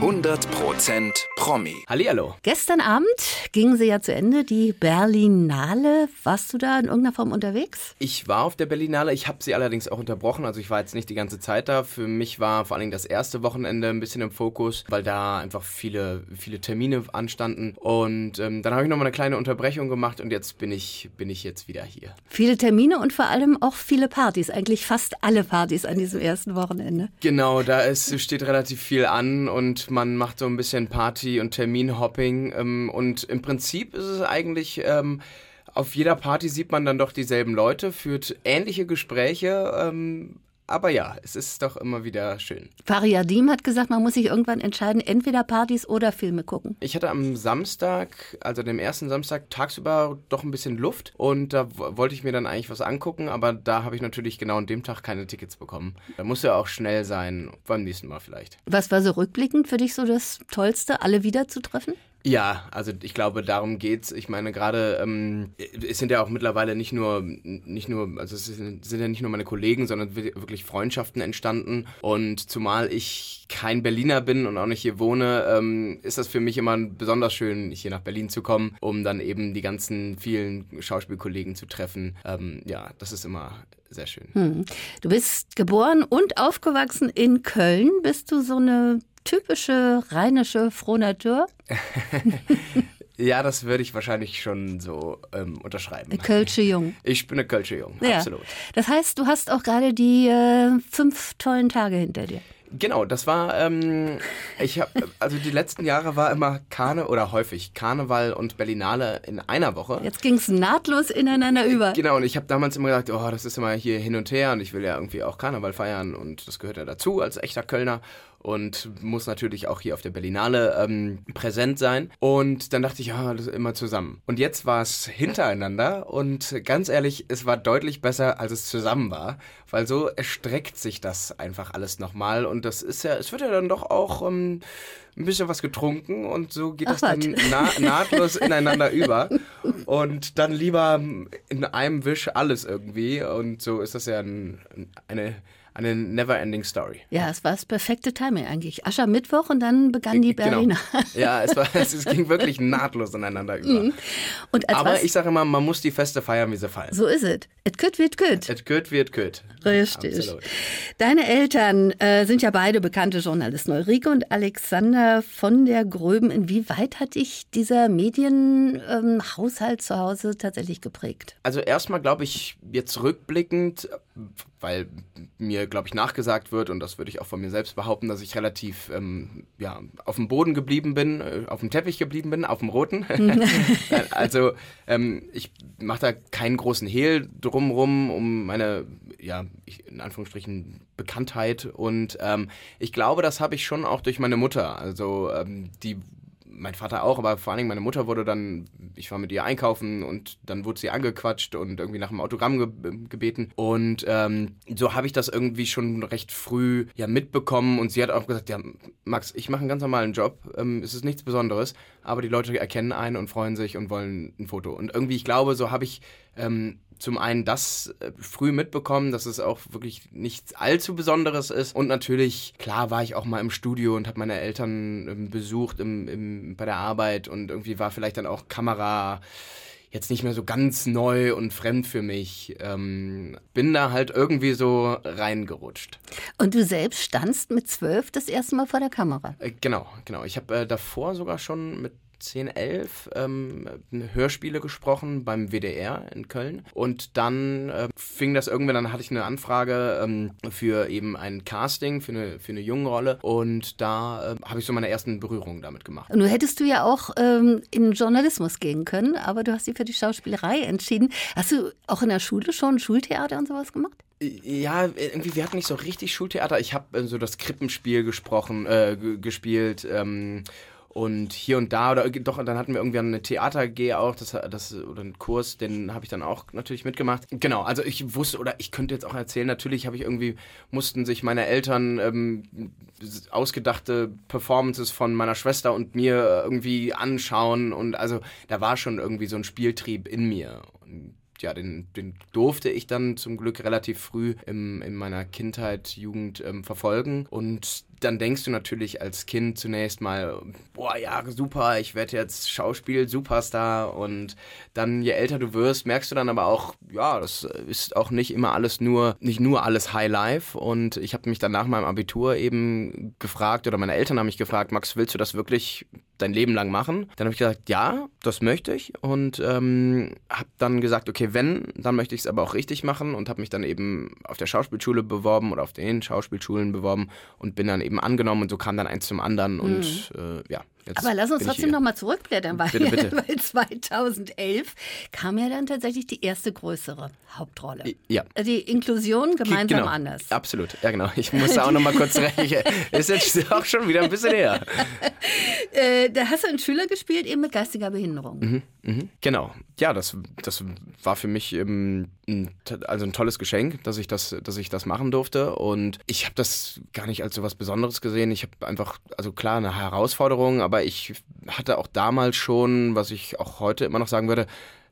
100% Promi. Hallihallo. Gestern Abend ging sie ja zu Ende, die Berlinale. Warst du da in irgendeiner Form unterwegs? Ich war auf der Berlinale, ich habe sie allerdings auch unterbrochen, also ich war jetzt nicht die ganze Zeit da. Für mich war vor allen Dingen das erste Wochenende ein bisschen im Fokus, weil da einfach viele, viele Termine anstanden. Und ähm, dann habe ich nochmal eine kleine Unterbrechung gemacht und jetzt bin ich, bin ich jetzt wieder hier. Viele Termine und vor allem auch viele Partys, eigentlich fast alle Partys an diesem ersten Wochenende. Genau, da ist, steht relativ viel an und man macht so ein bisschen Party- und Terminhopping. Ähm, und im Prinzip ist es eigentlich, ähm, auf jeder Party sieht man dann doch dieselben Leute, führt ähnliche Gespräche. Ähm, aber ja, es ist doch immer wieder schön. Fariadim hat gesagt, man muss sich irgendwann entscheiden, entweder Partys oder Filme gucken. Ich hatte am Samstag, also dem ersten Samstag, tagsüber doch ein bisschen Luft und da wollte ich mir dann eigentlich was angucken, aber da habe ich natürlich genau an dem Tag keine Tickets bekommen. Da muss ja auch schnell sein, beim nächsten Mal vielleicht. Was war so rückblickend für dich so das Tollste, alle wiederzutreffen? Ja, also ich glaube, darum geht's. Ich meine, gerade ähm, es sind ja auch mittlerweile nicht nur, nicht nur, also es sind, ja nicht nur meine Kollegen, sondern wirklich Freundschaften entstanden. Und zumal ich kein Berliner bin und auch nicht hier wohne, ähm, ist das für mich immer besonders schön, hier nach Berlin zu kommen, um dann eben die ganzen vielen Schauspielkollegen zu treffen. Ähm, ja, das ist immer sehr schön. Hm. Du bist geboren und aufgewachsen in Köln. Bist du so eine typische rheinische Frohnatur? Ja, das würde ich wahrscheinlich schon so ähm, unterschreiben. Eine Kölsche Jung. Ich bin eine Kölsche Jung, ja. absolut. Das heißt, du hast auch gerade die äh, fünf tollen Tage hinter dir. Genau, das war, ähm, ich habe, also die letzten Jahre war immer Karne oder häufig Karneval und Berlinale in einer Woche. Jetzt ging es nahtlos ineinander über. Genau, und ich habe damals immer gedacht, oh, das ist immer hier hin und her und ich will ja irgendwie auch Karneval feiern und das gehört ja dazu als echter Kölner und muss natürlich auch hier auf der Berlinale ähm, präsent sein. Und dann dachte ich, ja, das ist immer zusammen. Und jetzt war es hintereinander und ganz ehrlich, es war deutlich besser, als es zusammen war, weil so erstreckt sich das einfach alles nochmal und das ist ja, es wird ja dann doch auch ähm, ein bisschen was getrunken und so geht Ach, das dann na nahtlos ineinander über und dann lieber in einem Wisch alles irgendwie und so ist das ja ein, eine eine never-ending Story. Ja, es war das perfekte Timing eigentlich. Aschermittwoch und dann begann die genau. Berliner. Ja, es, war, es ging wirklich nahtlos ineinander über. Mhm. Aber was? ich sage immer, man muss die Feste feiern, wie sie fallen. So ist es. Et kütt wird kütt. Et kütt wird kütt. Richtig. Absolut. Deine Eltern äh, sind ja beide bekannte Journalisten, Ulrike und Alexander von der Gröben. Inwieweit hat dich dieser Medienhaushalt ähm, zu Hause tatsächlich geprägt? Also erstmal glaube ich, jetzt rückblickend, weil mir, glaube ich, nachgesagt wird, und das würde ich auch von mir selbst behaupten, dass ich relativ ähm, ja, auf dem Boden geblieben bin, äh, auf dem Teppich geblieben bin, auf dem roten. also ähm, ich mache da keinen großen Hehl drumrum um meine, ja, in Anführungsstrichen Bekanntheit. Und ähm, ich glaube, das habe ich schon auch durch meine Mutter. Also ähm, die mein Vater auch, aber vor allen Dingen meine Mutter wurde dann, ich war mit ihr einkaufen und dann wurde sie angequatscht und irgendwie nach einem Autogramm ge gebeten. Und ähm, so habe ich das irgendwie schon recht früh ja mitbekommen und sie hat auch gesagt, ja, Max, ich mache einen ganz normalen Job, ähm, es ist nichts Besonderes, aber die Leute erkennen einen und freuen sich und wollen ein Foto. Und irgendwie, ich glaube, so habe ich ähm, zum einen das äh, früh mitbekommen, dass es auch wirklich nichts allzu Besonderes ist. Und natürlich, klar, war ich auch mal im Studio und habe meine Eltern ähm, besucht im, im, bei der Arbeit und irgendwie war vielleicht dann auch Kamera jetzt nicht mehr so ganz neu und fremd für mich. Ähm, bin da halt irgendwie so reingerutscht. Und du selbst standst mit zwölf das erste Mal vor der Kamera? Äh, genau, genau. Ich habe äh, davor sogar schon mit 10, 11 ähm, Hörspiele gesprochen beim WDR in Köln. Und dann äh, fing das irgendwann, dann hatte ich eine Anfrage ähm, für eben ein Casting, für eine, für eine junge Rolle. Und da äh, habe ich so meine ersten Berührungen damit gemacht. Und nun hättest du ja auch ähm, in Journalismus gehen können, aber du hast dich für die Schauspielerei entschieden. Hast du auch in der Schule schon Schultheater und sowas gemacht? Ja, irgendwie, wir hatten nicht so richtig Schultheater. Ich habe äh, so das Krippenspiel gesprochen, äh, gespielt. Ähm, und hier und da, oder doch, dann hatten wir irgendwie eine Theater-G auch, das, das, oder einen Kurs, den habe ich dann auch natürlich mitgemacht. Genau, also ich wusste, oder ich könnte jetzt auch erzählen, natürlich habe ich irgendwie, mussten sich meine Eltern ähm, ausgedachte Performances von meiner Schwester und mir irgendwie anschauen und also da war schon irgendwie so ein Spieltrieb in mir. Und ja, den, den durfte ich dann zum Glück relativ früh im, in meiner Kindheit, Jugend ähm, verfolgen. Und dann denkst du natürlich als Kind zunächst mal, boah, ja, super, ich werde jetzt Schauspiel-Superstar. Und dann, je älter du wirst, merkst du dann aber auch, ja, das ist auch nicht immer alles nur, nicht nur alles High. Und ich habe mich dann nach meinem Abitur eben gefragt, oder meine Eltern haben mich gefragt, Max, willst du das wirklich dein Leben lang machen? Dann habe ich gesagt, ja, das möchte ich. Und ähm, habe dann gesagt, okay, wenn, dann möchte ich es aber auch richtig machen. Und habe mich dann eben auf der Schauspielschule beworben oder auf den Schauspielschulen beworben und bin dann eben angenommen. Und so kam dann eins zum anderen. Und Mhm. äh, ja. Jetzt Aber lass uns trotzdem nochmal zurückblättern, weil, Bitte, bitte. weil 2011 kam ja dann tatsächlich die erste größere Hauptrolle. Ja. Die Inklusion gemeinsam genau. anders. Absolut, ja genau. Ich muss auch noch mal kurz rechnen. Ist jetzt auch schon wieder ein bisschen her. Äh, da hast du einen Schüler gespielt, eben mit geistiger Behinderung. Mhm. Genau. Ja, das, das war für mich ähm, ein, also ein tolles Geschenk, dass ich das, dass ich das machen durfte. Und ich habe das gar nicht als so was Besonderes gesehen. Ich habe einfach, also klar, eine Herausforderung, aber ich hatte auch damals schon, was ich auch heute immer noch sagen würde,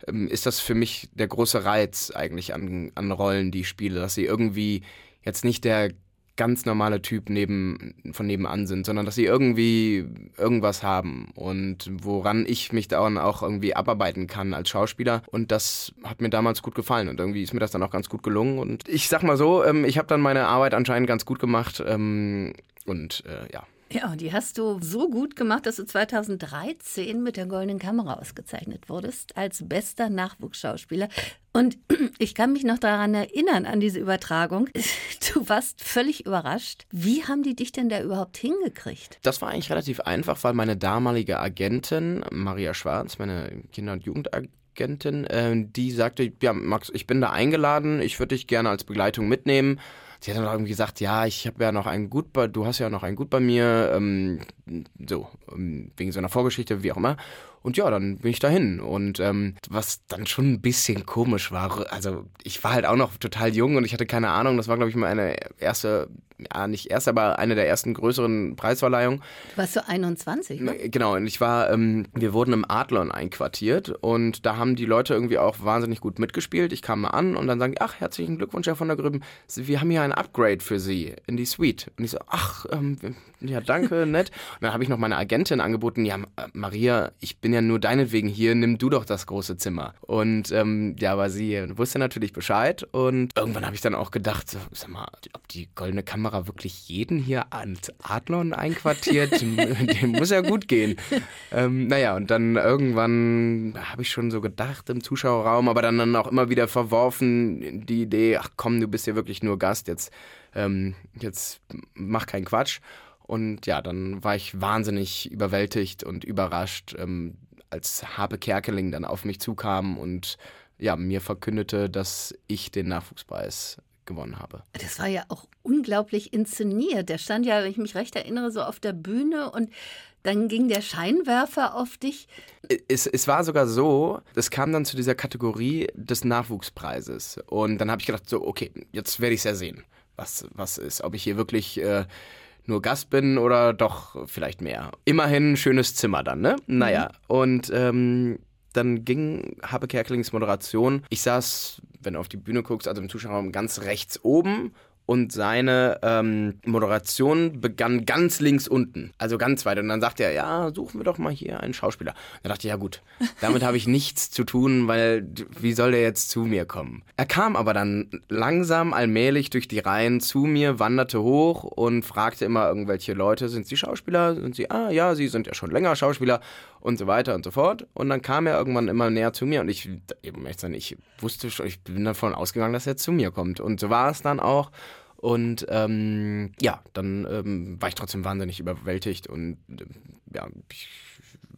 ähm, ist das für mich der große Reiz eigentlich an, an Rollen, die ich spiele, dass sie irgendwie jetzt nicht der ganz normale Typ neben, von nebenan sind, sondern dass sie irgendwie irgendwas haben und woran ich mich dann auch irgendwie abarbeiten kann als Schauspieler. Und das hat mir damals gut gefallen und irgendwie ist mir das dann auch ganz gut gelungen. Und ich sag mal so, ähm, ich habe dann meine Arbeit anscheinend ganz gut gemacht ähm, und äh, ja. Ja, und die hast du so gut gemacht, dass du 2013 mit der Goldenen Kamera ausgezeichnet wurdest als bester Nachwuchsschauspieler. Und ich kann mich noch daran erinnern, an diese Übertragung. Du warst völlig überrascht. Wie haben die dich denn da überhaupt hingekriegt? Das war eigentlich relativ einfach, weil meine damalige Agentin, Maria Schwarz, meine Kinder- und Jugendagentin, äh, die sagte, ja, Max, ich bin da eingeladen, ich würde dich gerne als Begleitung mitnehmen. Sie hat dann irgendwie gesagt, ja, ich habe ja noch einen Gut bei, du hast ja noch einen Gut bei mir, ähm, so, ähm, wegen so einer Vorgeschichte, wie auch immer. Und ja, dann bin ich dahin. Und ähm, was dann schon ein bisschen komisch war, also ich war halt auch noch total jung und ich hatte keine Ahnung, das war, glaube ich, meine erste, ja, nicht erste, aber eine der ersten größeren Preisverleihungen. Du warst so 21, ne? Genau, und ich war, ähm, wir wurden im Adlon einquartiert und da haben die Leute irgendwie auch wahnsinnig gut mitgespielt. Ich kam mal an und dann sagen die, ach, herzlichen Glückwunsch, Herr von der Grüben, wir haben hier ein Upgrade für Sie in die Suite. Und ich so, ach, ähm, ja, danke, nett. Und dann habe ich noch meine Agentin angeboten, ja, Maria, ich bin ja nur deinetwegen hier, nimm du doch das große Zimmer. Und ähm, ja, aber sie wusste natürlich Bescheid und irgendwann habe ich dann auch gedacht, so, sag mal, ob die goldene Kamera wirklich jeden hier ans Adlon einquartiert, dem muss ja gut gehen. Ähm, naja, und dann irgendwann habe ich schon so gedacht im Zuschauerraum, aber dann, dann auch immer wieder verworfen, die Idee, ach komm, du bist ja wirklich nur Gast, jetzt, ähm, jetzt mach keinen Quatsch. Und ja, dann war ich wahnsinnig überwältigt und überrascht, ähm, als Habe Kerkeling dann auf mich zukam und ja, mir verkündete, dass ich den Nachwuchspreis gewonnen habe. Das war ja auch unglaublich inszeniert. Der stand ja, wenn ich mich recht erinnere, so auf der Bühne und dann ging der Scheinwerfer auf dich. Es, es war sogar so, es kam dann zu dieser Kategorie des Nachwuchspreises. Und dann habe ich gedacht, so, okay, jetzt werde ich es ja sehen, was, was ist. Ob ich hier wirklich äh, nur Gast bin oder doch vielleicht mehr. Immerhin schönes Zimmer dann, ne? Naja, und ähm, dann ging Habe Kerkelings Moderation. Ich saß, wenn du auf die Bühne guckst, also im Zuschauerraum ganz rechts oben und seine ähm, Moderation begann ganz links unten, also ganz weit. Und dann sagte er, ja, suchen wir doch mal hier einen Schauspieler. Da dachte ich, ja gut, damit habe ich nichts zu tun, weil wie soll der jetzt zu mir kommen? Er kam aber dann langsam, allmählich durch die Reihen zu mir, wanderte hoch und fragte immer irgendwelche Leute, sind Sie Schauspieler? Sind Sie, ah ja, Sie sind ja schon länger Schauspieler und so weiter und so fort. Und dann kam er irgendwann immer näher zu mir und ich, eben, ich wusste schon, ich bin davon ausgegangen, dass er zu mir kommt. Und so war es dann auch. Und ähm, ja, dann ähm, war ich trotzdem wahnsinnig überwältigt und ähm, ja, ich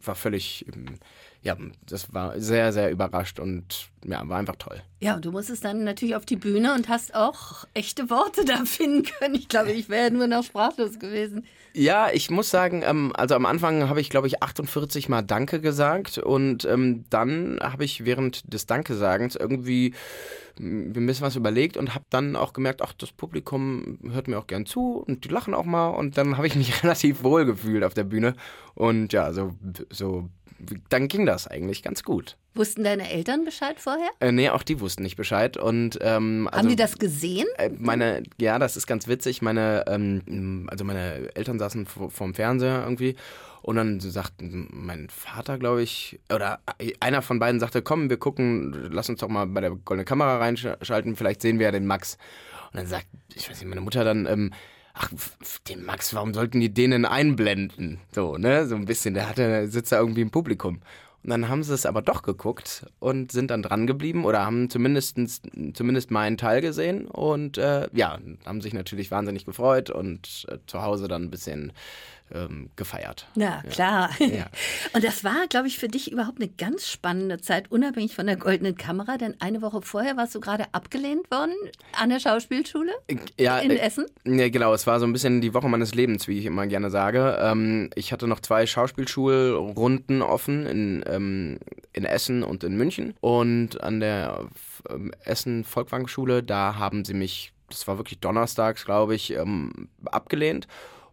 war völlig, ähm, ja, das war sehr, sehr überrascht und ja, war einfach toll. Ja, und du musstest dann natürlich auf die Bühne und hast auch echte Worte da finden können. Ich glaube, ich wäre nur noch sprachlos gewesen. Ja, ich muss sagen, ähm, also am Anfang habe ich, glaube ich, 48 Mal Danke gesagt und ähm, dann habe ich während des Danke-Sagens irgendwie mir ein bisschen was überlegt und habe dann auch gemerkt, ach, das Publikum hört mir auch gern zu und die lachen auch mal und dann habe ich mich relativ wohl gefühlt auf der Bühne und ja, so, so dann ging das eigentlich ganz gut. Wussten deine Eltern Bescheid vorher? Äh, nee, auch die wussten nicht Bescheid. Und, ähm, also, Haben die das gesehen? Äh, meine, ja, das ist ganz witzig. Meine, ähm, also meine Eltern saßen vor, vorm Fernseher irgendwie. Und dann sagt mein Vater, glaube ich, oder einer von beiden sagte, komm, wir gucken, lass uns doch mal bei der goldenen Kamera reinschalten, vielleicht sehen wir ja den Max. Und dann sagt, ich weiß nicht, meine Mutter dann, ähm, ach, den Max, warum sollten die den einblenden? So, ne, so ein bisschen, der hatte, sitzt da irgendwie im Publikum. Und dann haben sie es aber doch geguckt und sind dann dran geblieben oder haben zumindest, zumindest meinen Teil gesehen und äh, ja, haben sich natürlich wahnsinnig gefreut und äh, zu Hause dann ein bisschen ähm, gefeiert. Ja, klar. Ja. Und das war, glaube ich, für dich überhaupt eine ganz spannende Zeit, unabhängig von der goldenen Kamera, denn eine Woche vorher warst du gerade abgelehnt worden an der Schauspielschule ja, in Essen. Ja, genau. Es war so ein bisschen die Woche meines Lebens, wie ich immer gerne sage. Ähm, ich hatte noch zwei Schauspielschulrunden offen in, ähm, in Essen und in München. Und an der ähm, Essen Volkwang-Schule, da haben sie mich, das war wirklich donnerstags, glaube ich, ähm, abgelehnt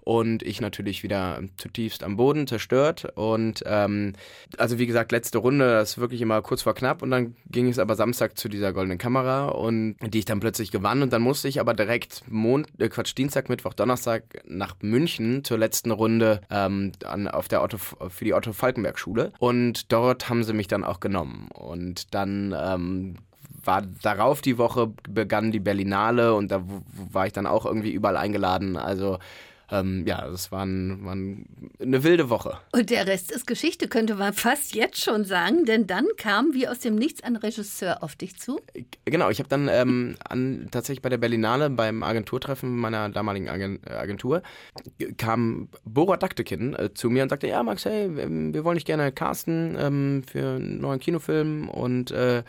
und ich natürlich wieder zutiefst am Boden zerstört. Und ähm, also wie gesagt letzte Runde das ist wirklich immer kurz vor knapp und dann ging es aber Samstag zu dieser goldenen Kamera und die ich dann plötzlich gewann und dann musste ich aber direkt Mond äh, Quatsch Dienstag Mittwoch Donnerstag nach München zur letzten Runde ähm, an, auf der Otto für die Otto Falkenberg Schule. Und dort haben sie mich dann auch genommen. Und dann ähm, war darauf die Woche begann die Berlinale und da war ich dann auch irgendwie überall eingeladen. Also ähm, ja, das war, ein, war eine wilde Woche. Und der Rest ist Geschichte, könnte man fast jetzt schon sagen, denn dann kam wie aus dem Nichts ein Regisseur auf dich zu. Genau, ich habe dann ähm, an, tatsächlich bei der Berlinale beim Agenturtreffen meiner damaligen Agentur kam Bora Daktekin äh, zu mir und sagte, ja Max, hey, wir wollen dich gerne casten ähm, für einen neuen Kinofilm und äh,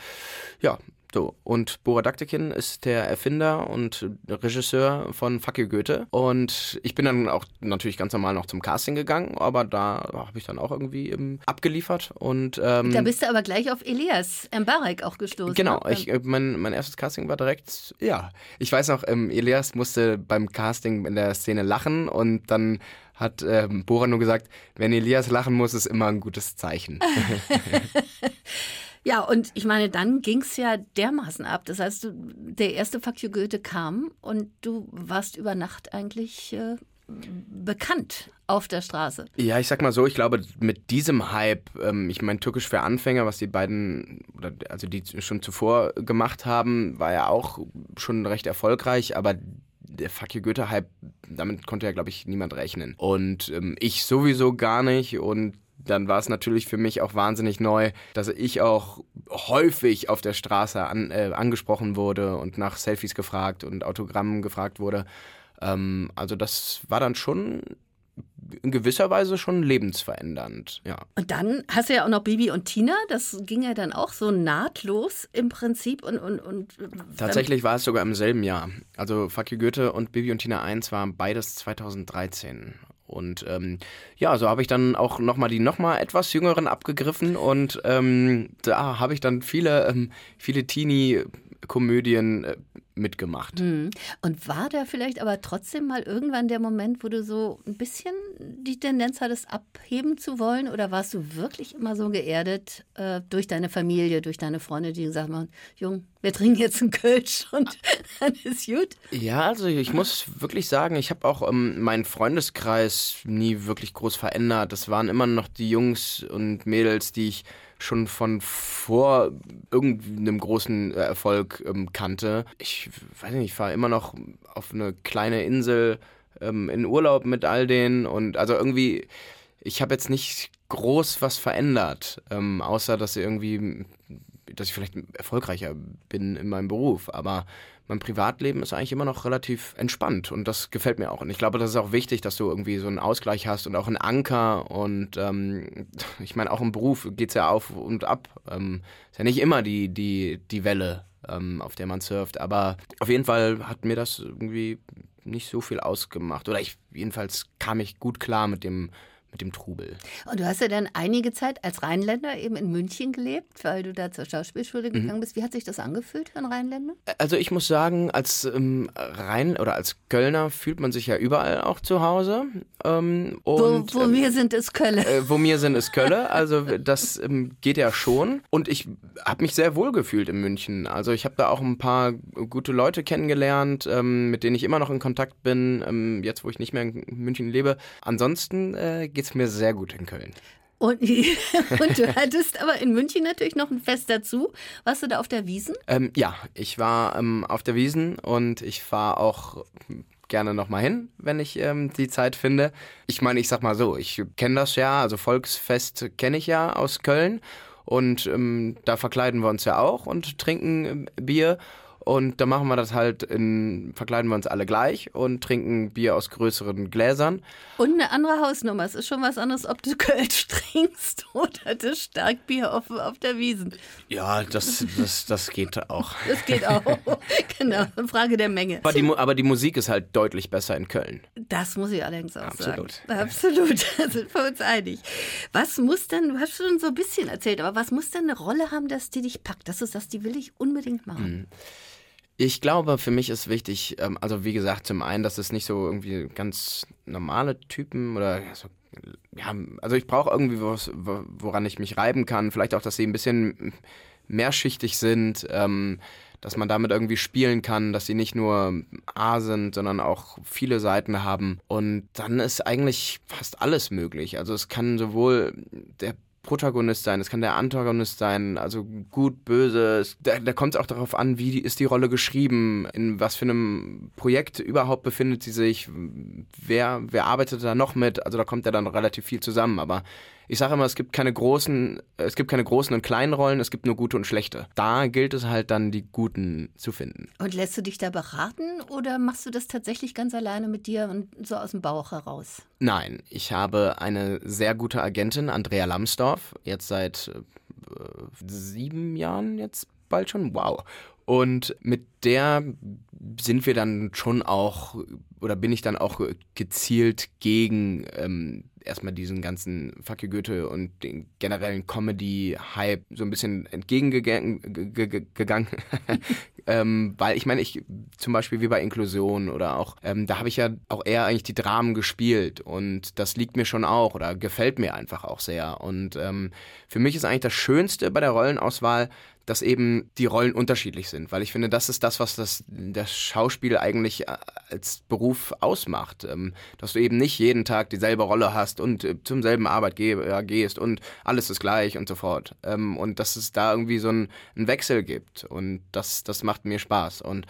ja, so, und Bora Daktekin ist der Erfinder und Regisseur von Fuck you Goethe. Und ich bin dann auch natürlich ganz normal noch zum Casting gegangen, aber da habe ich dann auch irgendwie eben abgeliefert. Und, ähm, da bist du aber gleich auf Elias Mbarek auch gestoßen. Genau, ne? ich, äh, mein, mein erstes Casting war direkt, ja. Ich weiß noch, ähm, Elias musste beim Casting in der Szene lachen und dann hat ähm, Bora nur gesagt, wenn Elias lachen muss, ist immer ein gutes Zeichen. Ja, und ich meine, dann ging es ja dermaßen ab. Das heißt, du, der erste Fuck Goethe kam und du warst über Nacht eigentlich äh, bekannt auf der Straße. Ja, ich sag mal so, ich glaube, mit diesem Hype, ähm, ich meine, Türkisch für Anfänger, was die beiden, oder also die schon zuvor gemacht haben, war ja auch schon recht erfolgreich, aber der Fuck Goethe-Hype, damit konnte ja, glaube ich, niemand rechnen. Und ähm, ich sowieso gar nicht und dann war es natürlich für mich auch wahnsinnig neu, dass ich auch häufig auf der Straße an, äh, angesprochen wurde und nach Selfies gefragt und Autogrammen gefragt wurde. Ähm, also das war dann schon in gewisser Weise schon lebensverändernd, ja. Und dann hast du ja auch noch Bibi und Tina, das ging ja dann auch so nahtlos im Prinzip und... und, und äh, Tatsächlich war es sogar im selben Jahr. Also Fuck you Goethe und Bibi und Tina 1 waren beides 2013 und ähm, ja, so habe ich dann auch nochmal die nochmal etwas jüngeren abgegriffen und ähm, da habe ich dann viele, ähm, viele Teenie-Komödien äh, mitgemacht. Hm. Und war da vielleicht aber trotzdem mal irgendwann der Moment, wo du so ein bisschen die Tendenz hattest, abheben zu wollen? Oder warst du wirklich immer so geerdet äh, durch deine Familie, durch deine Freunde, die gesagt haben, Jung, wir trinken jetzt einen Kölsch und dann ist gut? Ja, also ich muss wirklich sagen, ich habe auch ähm, meinen Freundeskreis nie wirklich groß verändert. Das waren immer noch die Jungs und Mädels, die ich schon von vor irgendeinem großen äh, Erfolg ähm, kannte. Ich weiß nicht, ich fahre immer noch auf eine kleine Insel ähm, in Urlaub mit all denen und also irgendwie, ich habe jetzt nicht groß was verändert, ähm, außer dass irgendwie, dass ich vielleicht erfolgreicher bin in meinem Beruf, aber mein Privatleben ist eigentlich immer noch relativ entspannt und das gefällt mir auch. Und ich glaube, das ist auch wichtig, dass du irgendwie so einen Ausgleich hast und auch einen Anker. Und ähm, ich meine, auch im Beruf geht es ja auf und ab. Ähm, ist ja nicht immer die, die, die Welle, ähm, auf der man surft. Aber auf jeden Fall hat mir das irgendwie nicht so viel ausgemacht. Oder ich, jedenfalls kam ich gut klar mit dem mit dem Trubel. Und du hast ja dann einige Zeit als Rheinländer eben in München gelebt, weil du da zur Schauspielschule gegangen mhm. bist. Wie hat sich das angefühlt für einen Rheinländer? Also ich muss sagen, als ähm, Rhein oder als Kölner fühlt man sich ja überall auch zu Hause. Ähm, und, wo, wo ähm, wir sind, ist Kölle. Äh, wo mir sind, ist Kölle. Also das ähm, geht ja schon. Und ich habe mich sehr wohl gefühlt in München. Also ich habe da auch ein paar gute Leute kennengelernt, ähm, mit denen ich immer noch in Kontakt bin, ähm, jetzt wo ich nicht mehr in München lebe. Ansonsten äh, geht es mir sehr gut in Köln. Und, und, du hattest aber in München natürlich noch ein Fest dazu. Warst du da auf der Wiesen? Ähm, ja, ich war ähm, auf der Wiesen und ich fahre auch gerne nochmal hin, wenn ich ähm, die Zeit finde. Ich meine, ich sag mal so, ich kenne das ja, also Volksfest kenne ich ja aus Köln und ähm, da verkleiden wir uns ja auch und trinken ähm, Bier. Und da machen wir das halt in, verkleiden wir uns alle gleich und trinken Bier aus größeren Gläsern. Und eine andere Hausnummer. Es ist schon was anderes, ob du Kölsch trinkst oder das Starkbier auf, auf der Wiesen. Ja, das, das, das geht auch. Das geht auch. genau. Frage der Menge. Aber die, aber die Musik ist halt deutlich besser in Köln. Das muss ich allerdings auch Absolut. sagen. Absolut. Da sind wir uns einig. Was muss denn, du hast schon so ein bisschen erzählt, aber was muss denn eine Rolle haben, dass die dich packt? Dass du sagst, die will ich unbedingt machen? Mhm. Ich glaube, für mich ist wichtig, ähm, also wie gesagt, zum einen, dass es nicht so irgendwie ganz normale Typen oder so, ja, also ich brauche irgendwie was, woran ich mich reiben kann. Vielleicht auch, dass sie ein bisschen mehrschichtig sind, ähm, dass man damit irgendwie spielen kann, dass sie nicht nur A sind, sondern auch viele Seiten haben. Und dann ist eigentlich fast alles möglich. Also es kann sowohl der Protagonist sein, es kann der Antagonist sein, also gut, böse. Da, da kommt es auch darauf an, wie ist die Rolle geschrieben, in was für einem Projekt überhaupt befindet sie sich, wer, wer arbeitet da noch mit, also da kommt ja dann relativ viel zusammen, aber ich sage immer, es gibt keine großen, es gibt keine großen und kleinen Rollen, es gibt nur gute und schlechte. Da gilt es halt dann, die guten zu finden. Und lässt du dich da beraten oder machst du das tatsächlich ganz alleine mit dir und so aus dem Bauch heraus? Nein, ich habe eine sehr gute Agentin, Andrea Lambsdorff, jetzt seit äh, sieben Jahren jetzt bald schon. Wow. Und mit der sind wir dann schon auch, oder bin ich dann auch gezielt gegen ähm, erstmal diesen ganzen Fuck you Goethe und den generellen Comedy-Hype so ein bisschen entgegengegangen. ähm, weil ich meine, ich zum Beispiel wie bei Inklusion oder auch, ähm, da habe ich ja auch eher eigentlich die Dramen gespielt und das liegt mir schon auch oder gefällt mir einfach auch sehr. Und ähm, für mich ist eigentlich das Schönste bei der Rollenauswahl, dass eben die Rollen unterschiedlich sind, weil ich finde, das ist das, was das, das Schauspiel eigentlich äh, als Beruf ausmacht. Ähm, dass du eben nicht jeden Tag dieselbe Rolle hast und äh, zum selben Arbeitgeber gehst und alles ist gleich und so fort. Ähm, und dass es da irgendwie so einen, einen Wechsel gibt und das, das macht mir Spaß. Und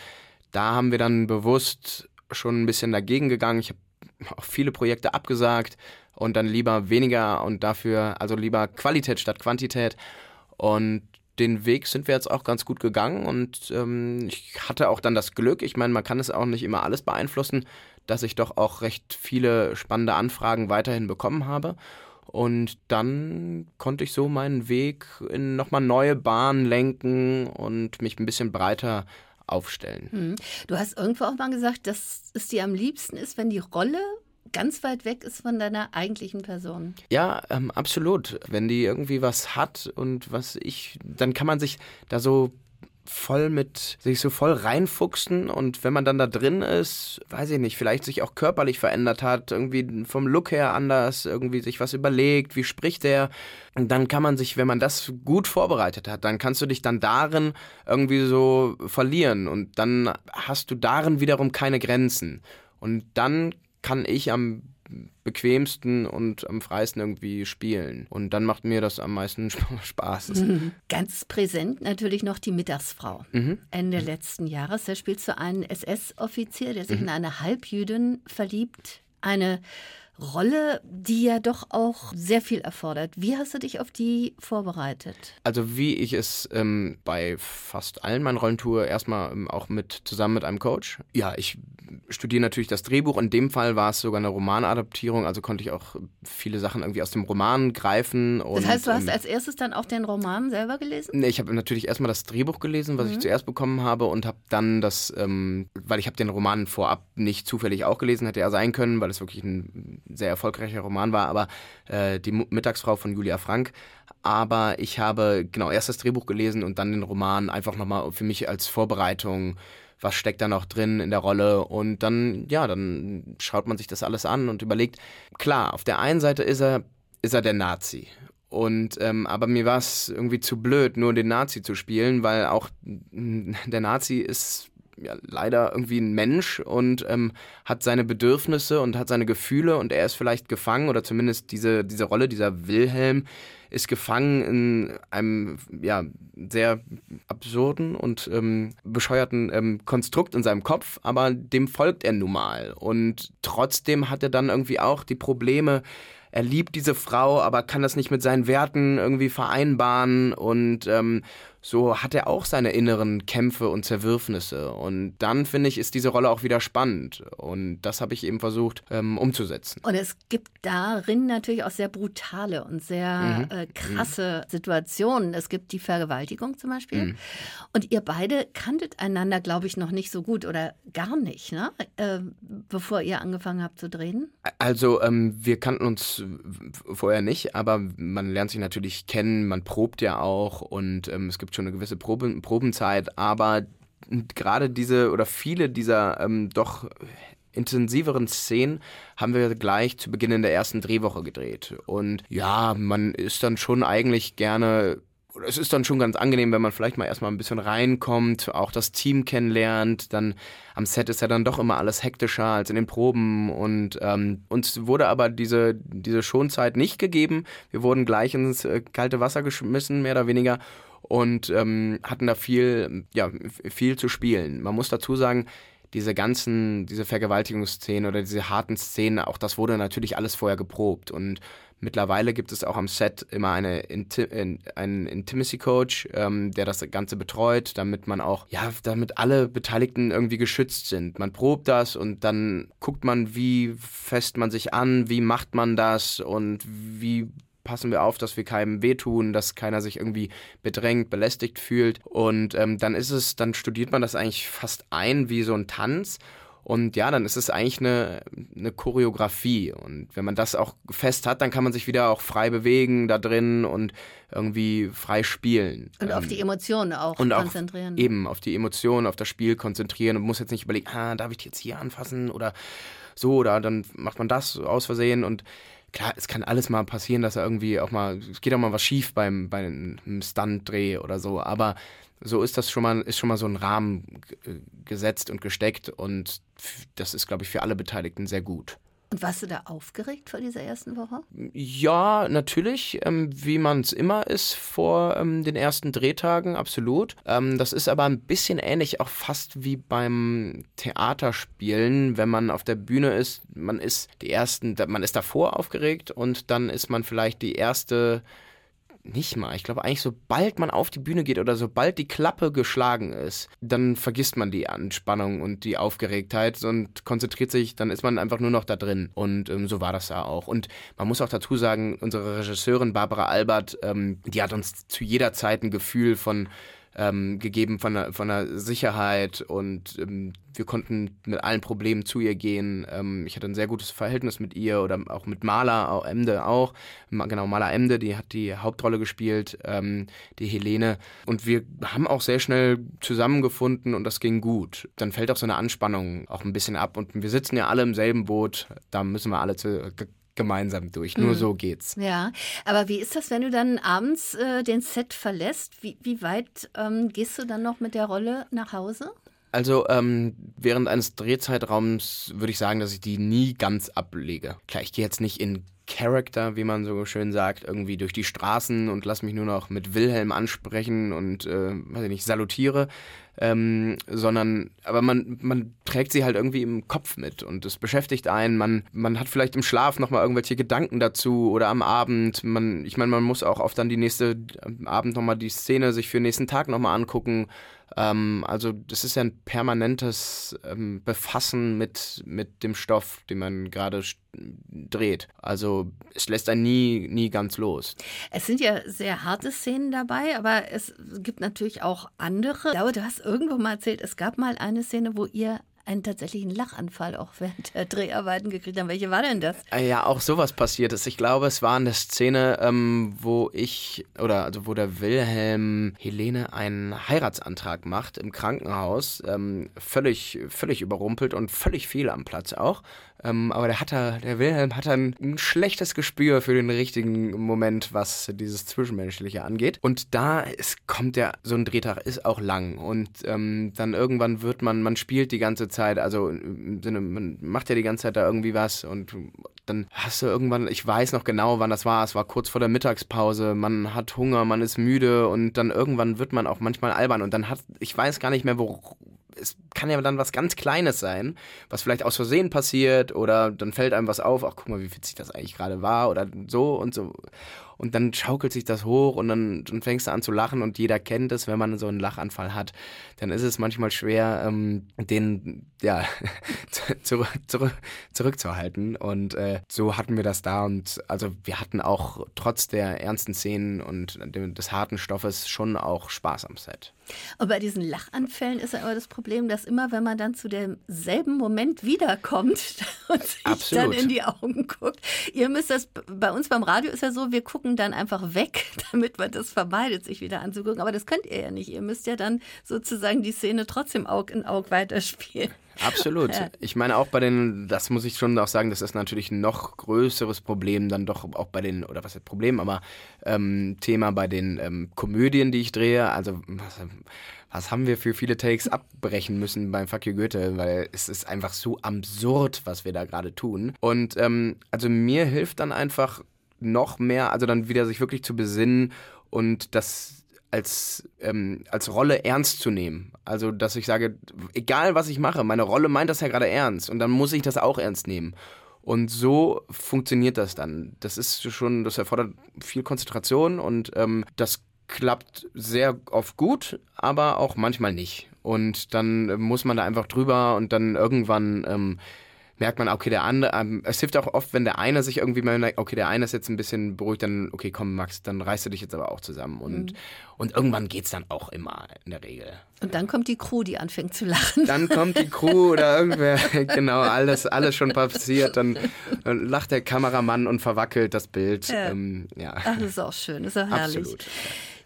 da haben wir dann bewusst schon ein bisschen dagegen gegangen. Ich habe auch viele Projekte abgesagt und dann lieber weniger und dafür, also lieber Qualität statt Quantität. Und den Weg sind wir jetzt auch ganz gut gegangen und ähm, ich hatte auch dann das Glück, ich meine, man kann es auch nicht immer alles beeinflussen, dass ich doch auch recht viele spannende Anfragen weiterhin bekommen habe. Und dann konnte ich so meinen Weg in nochmal neue Bahnen lenken und mich ein bisschen breiter aufstellen. Hm. Du hast irgendwo auch mal gesagt, dass es dir am liebsten ist, wenn die Rolle ganz weit weg ist von deiner eigentlichen Person. Ja, ähm, absolut. Wenn die irgendwie was hat und was ich, dann kann man sich da so voll mit, sich so voll reinfuchsen und wenn man dann da drin ist, weiß ich nicht, vielleicht sich auch körperlich verändert hat, irgendwie vom Look her anders, irgendwie sich was überlegt, wie spricht der, dann kann man sich, wenn man das gut vorbereitet hat, dann kannst du dich dann darin irgendwie so verlieren und dann hast du darin wiederum keine Grenzen. Und dann kann ich am bequemsten und am freisten irgendwie spielen. Und dann macht mir das am meisten Spaß. Ganz präsent natürlich noch die Mittagsfrau. Mhm. Ende mhm. letzten Jahres, da spielst du einen SS-Offizier, der sich mhm. in eine Halbjüdin verliebt. Eine Rolle, die ja doch auch sehr viel erfordert. Wie hast du dich auf die vorbereitet? Also wie ich es ähm, bei fast allen meinen Rollen tue, erstmal ähm, auch mit zusammen mit einem Coach. Ja, ich studiere natürlich das Drehbuch. In dem Fall war es sogar eine Romanadaptierung, also konnte ich auch viele Sachen irgendwie aus dem Roman greifen. Und, das heißt, du hast ähm, als erstes dann auch den Roman selber gelesen? Nee, ich habe natürlich erstmal das Drehbuch gelesen, was mhm. ich zuerst bekommen habe und habe dann das, ähm, weil ich habe den Roman vorab nicht zufällig auch gelesen, hätte er sein können, weil es wirklich ein sehr erfolgreicher Roman war, aber äh, die Mittagsfrau von Julia Frank. Aber ich habe genau erst das Drehbuch gelesen und dann den Roman einfach nochmal für mich als Vorbereitung was steckt da noch drin in der Rolle und dann, ja, dann schaut man sich das alles an und überlegt, klar, auf der einen Seite ist er, ist er der Nazi und ähm, aber mir war es irgendwie zu blöd, nur den Nazi zu spielen, weil auch der Nazi ist ja, leider irgendwie ein Mensch und ähm, hat seine Bedürfnisse und hat seine Gefühle und er ist vielleicht gefangen oder zumindest diese, diese Rolle, dieser Wilhelm ist gefangen in einem ja, sehr absurden und ähm, bescheuerten ähm, Konstrukt in seinem Kopf, aber dem folgt er nun mal. Und trotzdem hat er dann irgendwie auch die Probleme, er liebt diese Frau, aber kann das nicht mit seinen Werten irgendwie vereinbaren und ähm, so hat er auch seine inneren Kämpfe und Zerwürfnisse. Und dann finde ich, ist diese Rolle auch wieder spannend. Und das habe ich eben versucht ähm, umzusetzen. Und es gibt darin natürlich auch sehr brutale und sehr mhm. äh, krasse mhm. Situationen. Es gibt die Vergewaltigung zum Beispiel. Mhm. Und ihr beide kanntet einander, glaube ich, noch nicht so gut oder gar nicht, ne? Äh, bevor ihr angefangen habt zu drehen. Also ähm, wir kannten uns vorher nicht, aber man lernt sich natürlich kennen, man probt ja auch und ähm, es gibt schon eine gewisse Proben, Probenzeit, aber gerade diese oder viele dieser ähm, doch intensiveren Szenen haben wir gleich zu Beginn in der ersten Drehwoche gedreht. Und ja, man ist dann schon eigentlich gerne es ist dann schon ganz angenehm, wenn man vielleicht mal erstmal ein bisschen reinkommt, auch das Team kennenlernt. Dann am Set ist ja dann doch immer alles hektischer als in den Proben. Und ähm, uns wurde aber diese, diese Schonzeit nicht gegeben. Wir wurden gleich ins äh, kalte Wasser geschmissen, mehr oder weniger. Und ähm, hatten da viel, ja, viel zu spielen. Man muss dazu sagen, diese ganzen, diese Vergewaltigungsszenen oder diese harten Szenen, auch das wurde natürlich alles vorher geprobt. Und Mittlerweile gibt es auch am Set immer eine Inti einen Intimacy Coach, ähm, der das Ganze betreut, damit man auch, ja, damit alle Beteiligten irgendwie geschützt sind. Man probt das und dann guckt man, wie fest man sich an, wie macht man das und wie passen wir auf, dass wir keinem wehtun, dass keiner sich irgendwie bedrängt, belästigt fühlt. Und ähm, dann ist es, dann studiert man das eigentlich fast ein wie so ein Tanz und ja, dann ist es eigentlich eine, eine Choreografie. Und wenn man das auch fest hat, dann kann man sich wieder auch frei bewegen da drin und irgendwie frei spielen. Und ähm, auf die Emotionen auch und konzentrieren. Auch eben auf die Emotionen, auf das Spiel konzentrieren und muss jetzt nicht überlegen, ah, darf ich jetzt hier anfassen oder so, oder dann macht man das aus Versehen und klar, es kann alles mal passieren, dass er irgendwie auch mal, es geht auch mal was schief beim, beim Stunt-Dreh oder so, aber so ist das schon mal, ist schon mal so ein Rahmen gesetzt und gesteckt und das ist, glaube ich, für alle Beteiligten sehr gut. Und warst du da aufgeregt vor dieser ersten Woche? Ja, natürlich, ähm, wie man es immer ist vor ähm, den ersten Drehtagen, absolut. Ähm, das ist aber ein bisschen ähnlich, auch fast wie beim Theaterspielen, wenn man auf der Bühne ist. Man ist die ersten, man ist davor aufgeregt und dann ist man vielleicht die erste nicht mal. Ich glaube eigentlich, sobald man auf die Bühne geht oder sobald die Klappe geschlagen ist, dann vergisst man die Anspannung und die Aufgeregtheit und konzentriert sich, dann ist man einfach nur noch da drin. Und ähm, so war das da auch. Und man muss auch dazu sagen, unsere Regisseurin Barbara Albert, ähm, die hat uns zu jeder Zeit ein Gefühl von ähm, gegeben von der, von der Sicherheit und ähm, wir konnten mit allen Problemen zu ihr gehen. Ähm, ich hatte ein sehr gutes Verhältnis mit ihr oder auch mit Maler, auch Emde auch. Genau, Maler Emde, die hat die Hauptrolle gespielt, ähm, die Helene. Und wir haben auch sehr schnell zusammengefunden und das ging gut. Dann fällt auch so eine Anspannung auch ein bisschen ab und wir sitzen ja alle im selben Boot. Da müssen wir alle zu, gemeinsam durch. Nur mhm. so geht's. Ja, aber wie ist das, wenn du dann abends äh, den Set verlässt? Wie, wie weit ähm, gehst du dann noch mit der Rolle nach Hause? Also ähm, während eines Drehzeitraums würde ich sagen, dass ich die nie ganz ablege. Klar, ich gehe jetzt nicht in Character, wie man so schön sagt, irgendwie durch die Straßen und lass mich nur noch mit Wilhelm ansprechen und, äh, weiß ich nicht, salutiere, ähm, sondern, aber man, man trägt sie halt irgendwie im Kopf mit und es beschäftigt einen. Man, man hat vielleicht im Schlaf nochmal irgendwelche Gedanken dazu oder am Abend. Man, ich meine, man muss auch oft dann die nächste Abend nochmal die Szene sich für den nächsten Tag nochmal angucken ähm, also das ist ja ein permanentes ähm, Befassen mit, mit dem Stoff, den man gerade dreht. Also es lässt einen nie, nie ganz los. Es sind ja sehr harte Szenen dabei, aber es gibt natürlich auch andere. Ich glaube, du hast irgendwo mal erzählt, es gab mal eine Szene, wo ihr einen tatsächlichen Lachanfall auch während der Dreharbeiten gekriegt haben. Welche war denn das? Äh, ja, auch sowas passiert ist. Ich glaube, es war eine Szene, ähm, wo ich, oder also wo der Wilhelm Helene einen Heiratsantrag macht im Krankenhaus. Ähm, völlig, völlig überrumpelt und völlig viel am Platz auch. Ähm, aber der hat da, der Wilhelm hat ein, ein schlechtes Gespür für den richtigen Moment, was dieses Zwischenmenschliche angeht. Und da ist, kommt der, so ein Drehtag ist auch lang. Und ähm, dann irgendwann wird man, man spielt die ganze Zeit, also im Sinne, man macht ja die ganze Zeit da irgendwie was und dann hast du irgendwann, ich weiß noch genau, wann das war, es war kurz vor der Mittagspause, man hat Hunger, man ist müde und dann irgendwann wird man auch manchmal albern und dann hat, ich weiß gar nicht mehr, wo, es kann ja dann was ganz Kleines sein, was vielleicht aus Versehen passiert oder dann fällt einem was auf, ach guck mal, wie witzig das eigentlich gerade war oder so und so. Und dann schaukelt sich das hoch und dann, dann fängst du an zu lachen und jeder kennt es, wenn man so einen Lachanfall hat, dann ist es manchmal schwer, ähm, den ja zurück, zurück, zurückzuhalten. Und äh, so hatten wir das da und also wir hatten auch trotz der ernsten Szenen und des harten Stoffes schon auch Spaß am Set. Und bei diesen Lachanfällen ist ja aber das Problem, dass immer, wenn man dann zu demselben Moment wiederkommt und sich Absolut. dann in die Augen guckt, ihr müsst das, bei uns beim Radio ist ja so, wir gucken dann einfach weg, damit man das vermeidet, sich wieder anzugucken. Aber das könnt ihr ja nicht. Ihr müsst ja dann sozusagen die Szene trotzdem Aug in Aug weiterspielen. Absolut. Ja. Ich meine auch bei den, das muss ich schon auch sagen, das ist natürlich ein noch größeres Problem dann doch auch bei den, oder was ist Problem, aber ähm, Thema bei den ähm, Komödien, die ich drehe. Also was, was, haben wir für viele Takes abbrechen müssen beim Fuck you Goethe, weil es ist einfach so absurd, was wir da gerade tun. Und ähm, also mir hilft dann einfach noch mehr, also dann wieder sich wirklich zu besinnen und das als, ähm, als Rolle ernst zu nehmen. Also, dass ich sage, egal was ich mache, meine Rolle meint das ja gerade ernst und dann muss ich das auch ernst nehmen. Und so funktioniert das dann. Das ist schon, das erfordert viel Konzentration und ähm, das klappt sehr oft gut, aber auch manchmal nicht. Und dann muss man da einfach drüber und dann irgendwann ähm, merkt man, okay, der andere, ähm, es hilft auch oft, wenn der eine sich irgendwie mal merkt, okay, der eine ist jetzt ein bisschen beruhigt, dann, okay, komm, Max, dann reißt du dich jetzt aber auch zusammen. Und, mhm. und irgendwann geht's dann auch immer in der Regel. Und dann kommt die Crew, die anfängt zu lachen. Dann kommt die Crew oder irgendwer, genau, alles, alles schon passiert. Dann, dann lacht der Kameramann und verwackelt das Bild. Ja. Ähm, ja. Ach, das ist auch schön, das ist auch herrlich. Absolut.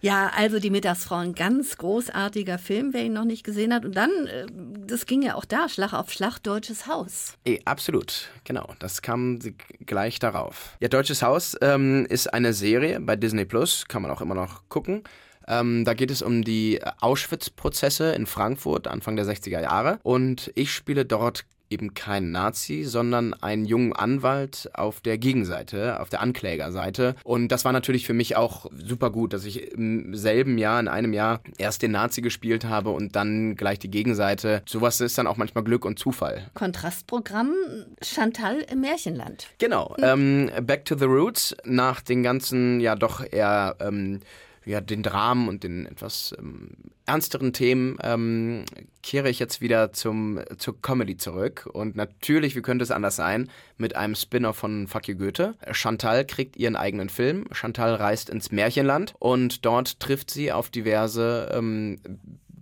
Ja, also die Mittagsfrauen, ganz großartiger Film, wer ihn noch nicht gesehen hat. Und dann, äh, das ging ja auch da, Schlag auf Schlag, Deutsches Haus. E, absolut, genau. Das kam gleich darauf. Ja, Deutsches Haus ähm, ist eine Serie bei Disney Plus, kann man auch immer noch gucken. Ähm, da geht es um die Auschwitz-Prozesse in Frankfurt Anfang der 60er Jahre. Und ich spiele dort eben kein Nazi, sondern einen jungen Anwalt auf der Gegenseite, auf der Anklägerseite. Und das war natürlich für mich auch super gut, dass ich im selben Jahr, in einem Jahr, erst den Nazi gespielt habe und dann gleich die Gegenseite. Sowas ist dann auch manchmal Glück und Zufall. Kontrastprogramm Chantal im Märchenland. Genau. Hm. Ähm, Back to the Roots nach den ganzen, ja doch eher ähm, ja, den Dramen und den etwas ähm, ernsteren Themen ähm, kehre ich jetzt wieder zum, zur Comedy zurück. Und natürlich, wie könnte es anders sein, mit einem Spin-off von Fuck you Goethe. Chantal kriegt ihren eigenen Film. Chantal reist ins Märchenland und dort trifft sie auf diverse ähm,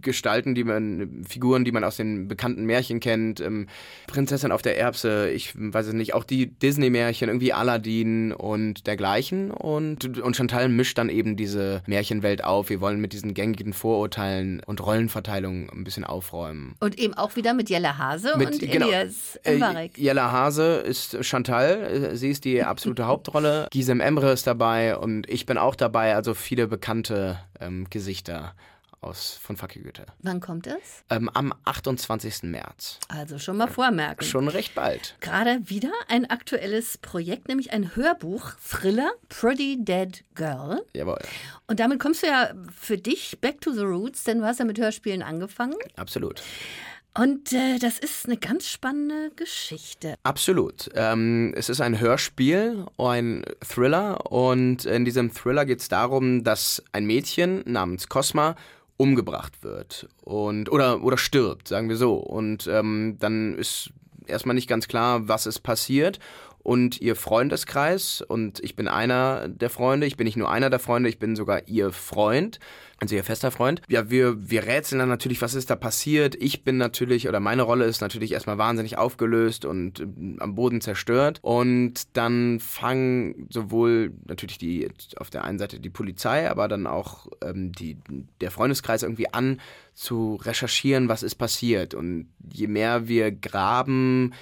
Gestalten, die man, Figuren, die man aus den bekannten Märchen kennt, ähm, Prinzessin auf der Erbse, ich weiß es nicht, auch die Disney-Märchen, irgendwie Aladdin und dergleichen. Und, und Chantal mischt dann eben diese Märchenwelt auf. Wir wollen mit diesen gängigen Vorurteilen und Rollenverteilungen ein bisschen aufräumen. Und eben auch wieder mit Jella Hase mit, und genau, Elias Mbarek. Äh, Jella Hase ist Chantal, sie ist die absolute Hauptrolle. Gisem Emre ist dabei und ich bin auch dabei, also viele bekannte ähm, Gesichter aus von Fucky Goethe. Wann kommt es? Ähm, am 28. März. Also schon mal vormerken. Schon recht bald. Gerade wieder ein aktuelles Projekt, nämlich ein Hörbuch, Thriller, Pretty Dead Girl. Jawohl. Und damit kommst du ja für dich back to the roots, denn du hast ja mit Hörspielen angefangen. Absolut. Und äh, das ist eine ganz spannende Geschichte. Absolut. Ähm, es ist ein Hörspiel, ein Thriller. Und in diesem Thriller geht es darum, dass ein Mädchen namens Cosma umgebracht wird und oder oder stirbt, sagen wir so. Und ähm, dann ist erstmal nicht ganz klar, was ist passiert. Und ihr Freundeskreis. Und ich bin einer der Freunde. Ich bin nicht nur einer der Freunde, ich bin sogar ihr Freund. Also ihr fester Freund. Ja, wir, wir rätseln dann natürlich, was ist da passiert. Ich bin natürlich, oder meine Rolle ist natürlich erstmal wahnsinnig aufgelöst und äh, am Boden zerstört. Und dann fangen sowohl natürlich die, auf der einen Seite die Polizei, aber dann auch ähm, die, der Freundeskreis irgendwie an zu recherchieren, was ist passiert. Und je mehr wir graben,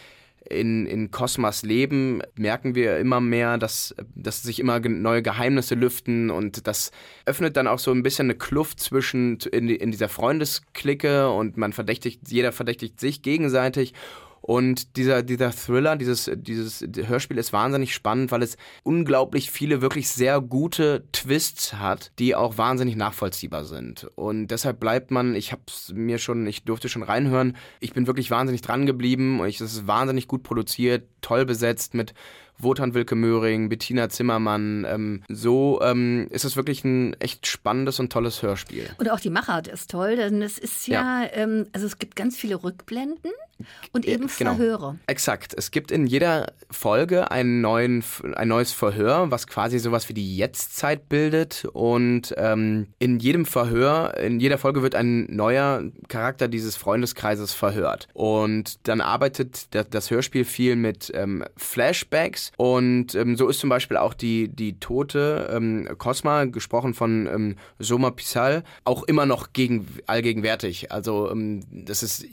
in, in Cosmas Leben merken wir immer mehr, dass, dass sich immer neue Geheimnisse lüften und das öffnet dann auch so ein bisschen eine Kluft zwischen in, in dieser Freundesklicke und man verdächtigt, jeder verdächtigt sich gegenseitig und dieser, dieser Thriller, dieses, dieses Hörspiel ist wahnsinnig spannend, weil es unglaublich viele wirklich sehr gute Twists hat, die auch wahnsinnig nachvollziehbar sind. Und deshalb bleibt man, ich hab's mir schon, ich durfte schon reinhören, ich bin wirklich wahnsinnig dran geblieben und es ist wahnsinnig gut produziert, toll besetzt mit Wotan Wilke Möhring, Bettina Zimmermann. Ähm, so ähm, ist es wirklich ein echt spannendes und tolles Hörspiel. Und auch die Machart ist toll, denn es ist ja, ja. Ähm, also es gibt ganz viele Rückblenden und eben genau. Verhöre. Exakt. Es gibt in jeder Folge einen neuen, ein neues Verhör, was quasi sowas wie die Jetztzeit bildet. Und ähm, in jedem Verhör, in jeder Folge wird ein neuer Charakter dieses Freundeskreises verhört. Und dann arbeitet das, das Hörspiel viel mit ähm, Flashbacks. Und ähm, so ist zum Beispiel auch die, die tote ähm, Cosma, gesprochen von ähm, Soma Pisal, auch immer noch gegen, allgegenwärtig. Also ähm, das ist,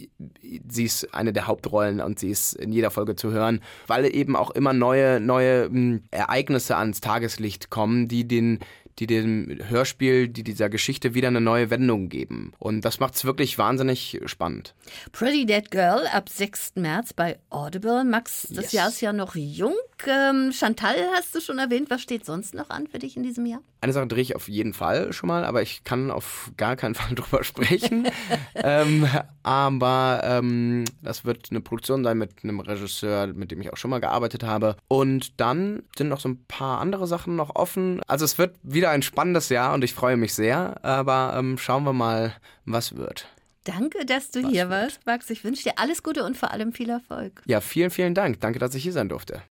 sie ist eine der Hauptrollen und sie ist in jeder Folge zu hören, weil eben auch immer neue, neue hm, Ereignisse ans Tageslicht kommen, die den die dem Hörspiel, die dieser Geschichte wieder eine neue Wendung geben. Und das macht es wirklich wahnsinnig spannend. Pretty Dead Girl ab 6. März bei Audible. Max, das yes. Jahr ist ja noch jung. Ähm, Chantal hast du schon erwähnt. Was steht sonst noch an für dich in diesem Jahr? Eine Sache drehe ich auf jeden Fall schon mal, aber ich kann auf gar keinen Fall drüber sprechen. ähm, aber ähm, das wird eine Produktion sein mit einem Regisseur, mit dem ich auch schon mal gearbeitet habe. Und dann sind noch so ein paar andere Sachen noch offen. Also es wird wieder wieder ein spannendes Jahr und ich freue mich sehr. Aber ähm, schauen wir mal, was wird. Danke, dass du was hier wird. warst, Max. Ich wünsche dir alles Gute und vor allem viel Erfolg. Ja, vielen, vielen Dank. Danke, dass ich hier sein durfte.